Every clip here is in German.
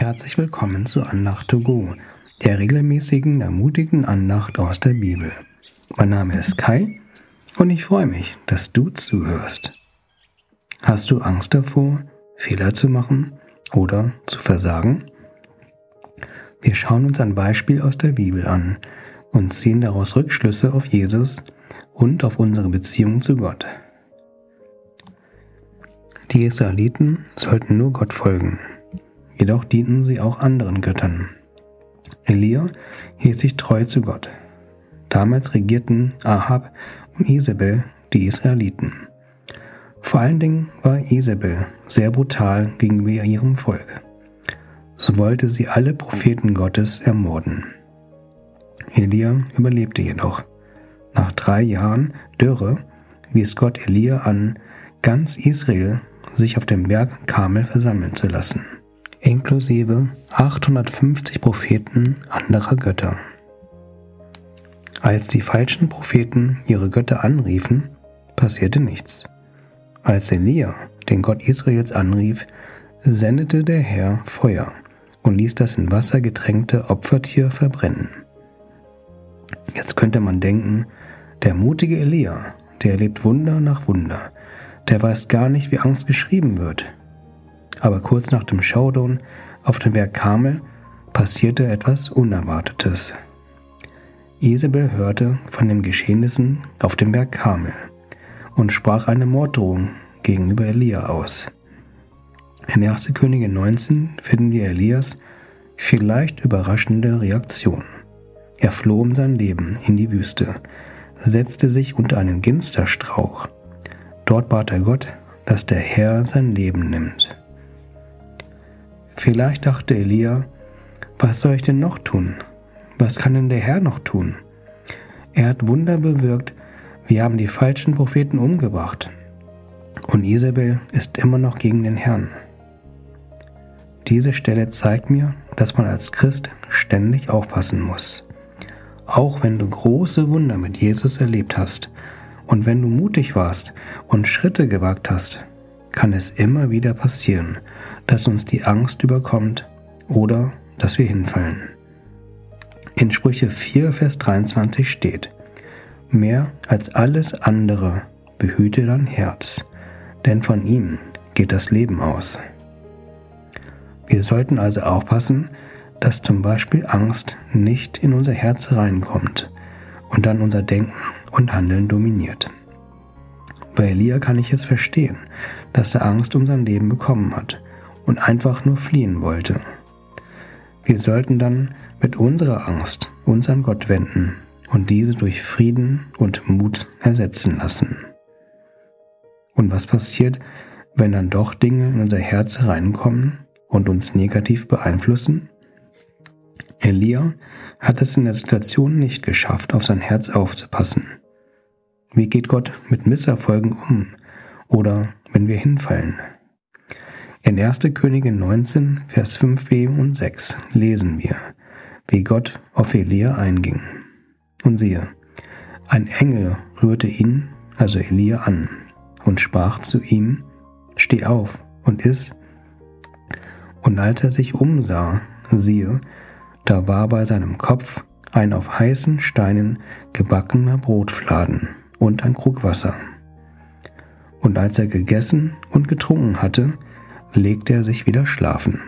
Herzlich willkommen zu Andacht to go, der regelmäßigen, ermutigen Andacht aus der Bibel. Mein Name ist Kai und ich freue mich, dass du zuhörst. Hast du Angst davor, Fehler zu machen oder zu versagen? Wir schauen uns ein Beispiel aus der Bibel an und ziehen daraus Rückschlüsse auf Jesus und auf unsere Beziehung zu Gott. Die Israeliten sollten nur Gott folgen, jedoch dienten sie auch anderen Göttern. Elia hielt sich treu zu Gott. Damals regierten Ahab und Isabel die Israeliten. Vor allen Dingen war Isabel sehr brutal gegenüber ihrem Volk. So wollte sie alle Propheten Gottes ermorden. Elia überlebte jedoch. Nach drei Jahren Dürre wies Gott Elia an, ganz Israel sich auf dem Berg Karmel versammeln zu lassen, inklusive 850 Propheten anderer Götter. Als die falschen Propheten ihre Götter anriefen, passierte nichts. Als Elia den Gott Israels anrief, sendete der Herr Feuer und ließ das in Wasser getränkte Opfertier verbrennen. Jetzt könnte man denken, der mutige Elia, der erlebt Wunder nach Wunder, der weiß gar nicht, wie Angst geschrieben wird. Aber kurz nach dem Showdown auf dem Berg Karmel passierte etwas Unerwartetes. Isabel hörte von den Geschehnissen auf dem Berg Karmel und sprach eine Morddrohung gegenüber Elia aus. In 1. Könige 19 finden wir Elias vielleicht überraschende Reaktion. Er floh um sein Leben in die Wüste, setzte sich unter einen Ginsterstrauch. Dort bat er Gott, dass der Herr sein Leben nimmt. Vielleicht dachte Elia, was soll ich denn noch tun? Was kann denn der Herr noch tun? Er hat Wunder bewirkt, wir haben die falschen Propheten umgebracht. Und Isabel ist immer noch gegen den Herrn. Diese Stelle zeigt mir, dass man als Christ ständig aufpassen muss. Auch wenn du große Wunder mit Jesus erlebt hast und wenn du mutig warst und Schritte gewagt hast, kann es immer wieder passieren, dass uns die Angst überkommt oder dass wir hinfallen. In Sprüche 4, Vers 23 steht, Mehr als alles andere behüte dein Herz, denn von ihm geht das Leben aus. Wir sollten also aufpassen, dass zum Beispiel Angst nicht in unser Herz reinkommt und dann unser Denken und Handeln dominiert. Bei Elia kann ich es verstehen, dass er Angst um sein Leben bekommen hat und einfach nur fliehen wollte. Wir sollten dann mit unserer Angst uns an Gott wenden und diese durch Frieden und Mut ersetzen lassen. Und was passiert, wenn dann doch Dinge in unser Herz reinkommen und uns negativ beeinflussen? Elia hat es in der Situation nicht geschafft, auf sein Herz aufzupassen. Wie geht Gott mit Misserfolgen um oder wenn wir hinfallen? In 1. Könige 19, Vers 5b und 6 lesen wir, wie Gott auf Elia einging. Und siehe, ein Engel rührte ihn, also Elia, an und sprach zu ihm, Steh auf und iss. Und als er sich umsah, siehe, da war bei seinem Kopf ein auf heißen Steinen gebackener Brotfladen und ein Krug Wasser. Und als er gegessen und getrunken hatte, legte er sich wieder schlafen.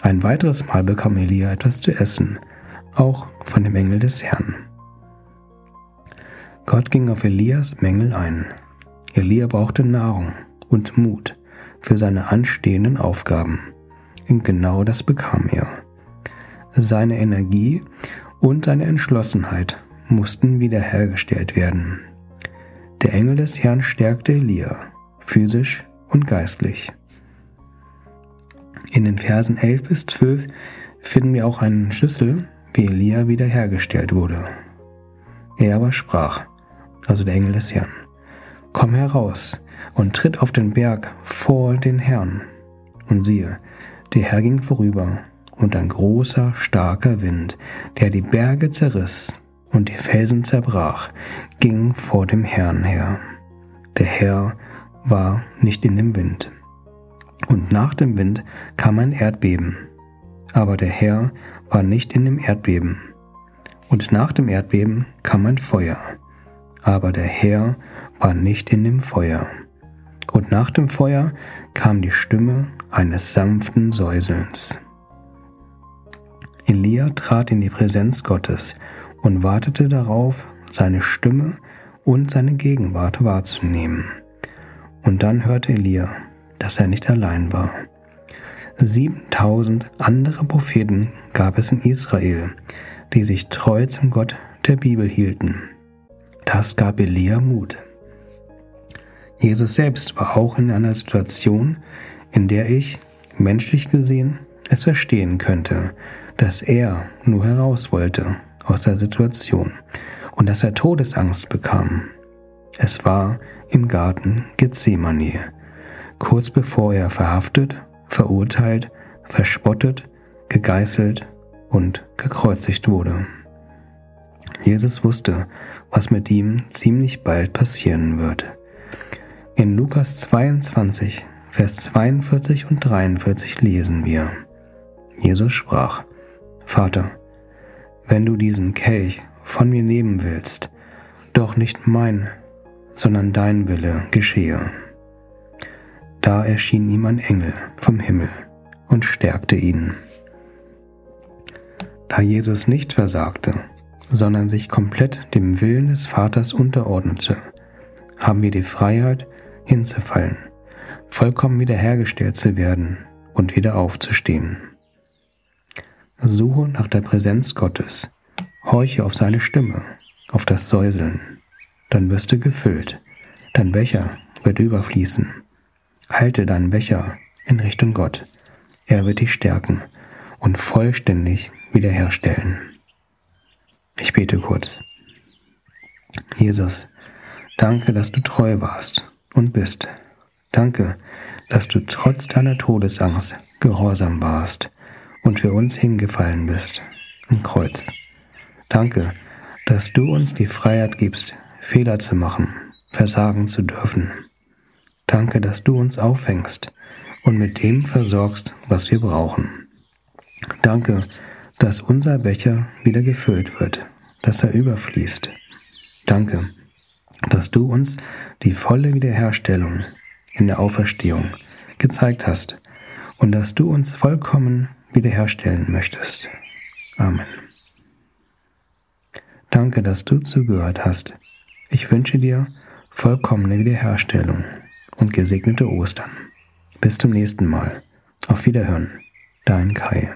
Ein weiteres Mal bekam Elia etwas zu essen, auch von dem Engel des Herrn. Gott ging auf Elias Mängel ein. Elia brauchte Nahrung und Mut für seine anstehenden Aufgaben. Und genau das bekam er. Seine Energie und seine Entschlossenheit mussten wiederhergestellt werden. Der Engel des Herrn stärkte Elia, physisch und geistlich. In den Versen 11 bis 12 finden wir auch einen Schlüssel, wie Elia wiederhergestellt wurde. Er aber sprach, also der Engel des Herrn, Komm heraus und tritt auf den Berg vor den Herrn. Und siehe, der Herr ging vorüber, und ein großer, starker Wind, der die Berge zerriss und die Felsen zerbrach, ging vor dem Herrn her. Der Herr war nicht in dem Wind. Und nach dem Wind kam ein Erdbeben, aber der Herr war nicht in dem Erdbeben. Und nach dem Erdbeben kam ein Feuer, aber der Herr war nicht in dem Feuer. Und nach dem Feuer kam die Stimme eines sanften Säuselns. Elia trat in die Präsenz Gottes und wartete darauf, seine Stimme und seine Gegenwart wahrzunehmen. Und dann hörte Elia, dass er nicht allein war. 7000 andere Propheten gab es in Israel, die sich treu zum Gott der Bibel hielten. Das gab Elia Mut. Jesus selbst war auch in einer Situation, in der ich, menschlich gesehen, es verstehen könnte, dass er nur heraus wollte aus der Situation und dass er Todesangst bekam. Es war im Garten Gethsemane, kurz bevor er verhaftet, verurteilt, verspottet, gegeißelt und gekreuzigt wurde. Jesus wusste, was mit ihm ziemlich bald passieren wird. In Lukas 22, Vers 42 und 43 lesen wir. Jesus sprach, Vater, wenn du diesen Kelch von mir nehmen willst, doch nicht mein, sondern dein Wille geschehe. Da erschien ihm ein Engel vom Himmel und stärkte ihn. Da Jesus nicht versagte, sondern sich komplett dem Willen des Vaters unterordnete, haben wir die Freiheit, hinzufallen, vollkommen wiederhergestellt zu werden und wieder aufzustehen. Suche nach der Präsenz Gottes, horche auf seine Stimme, auf das Säuseln, dann wirst du gefüllt, dein Becher wird überfließen. Halte deinen Becher in Richtung Gott, er wird dich stärken und vollständig wiederherstellen. Ich bete kurz. Jesus, danke, dass du treu warst und bist. Danke, dass du trotz deiner Todesangst gehorsam warst und für uns hingefallen bist im Kreuz. Danke, dass du uns die Freiheit gibst, Fehler zu machen, versagen zu dürfen. Danke, dass du uns aufhängst und mit dem versorgst, was wir brauchen. Danke, dass unser Becher wieder gefüllt wird, dass er überfließt. Danke, dass du uns die volle Wiederherstellung in der Auferstehung gezeigt hast und dass du uns vollkommen wiederherstellen möchtest. Amen. Danke, dass du zugehört hast. Ich wünsche dir vollkommene Wiederherstellung und gesegnete Ostern. Bis zum nächsten Mal. Auf Wiederhören. Dein Kai.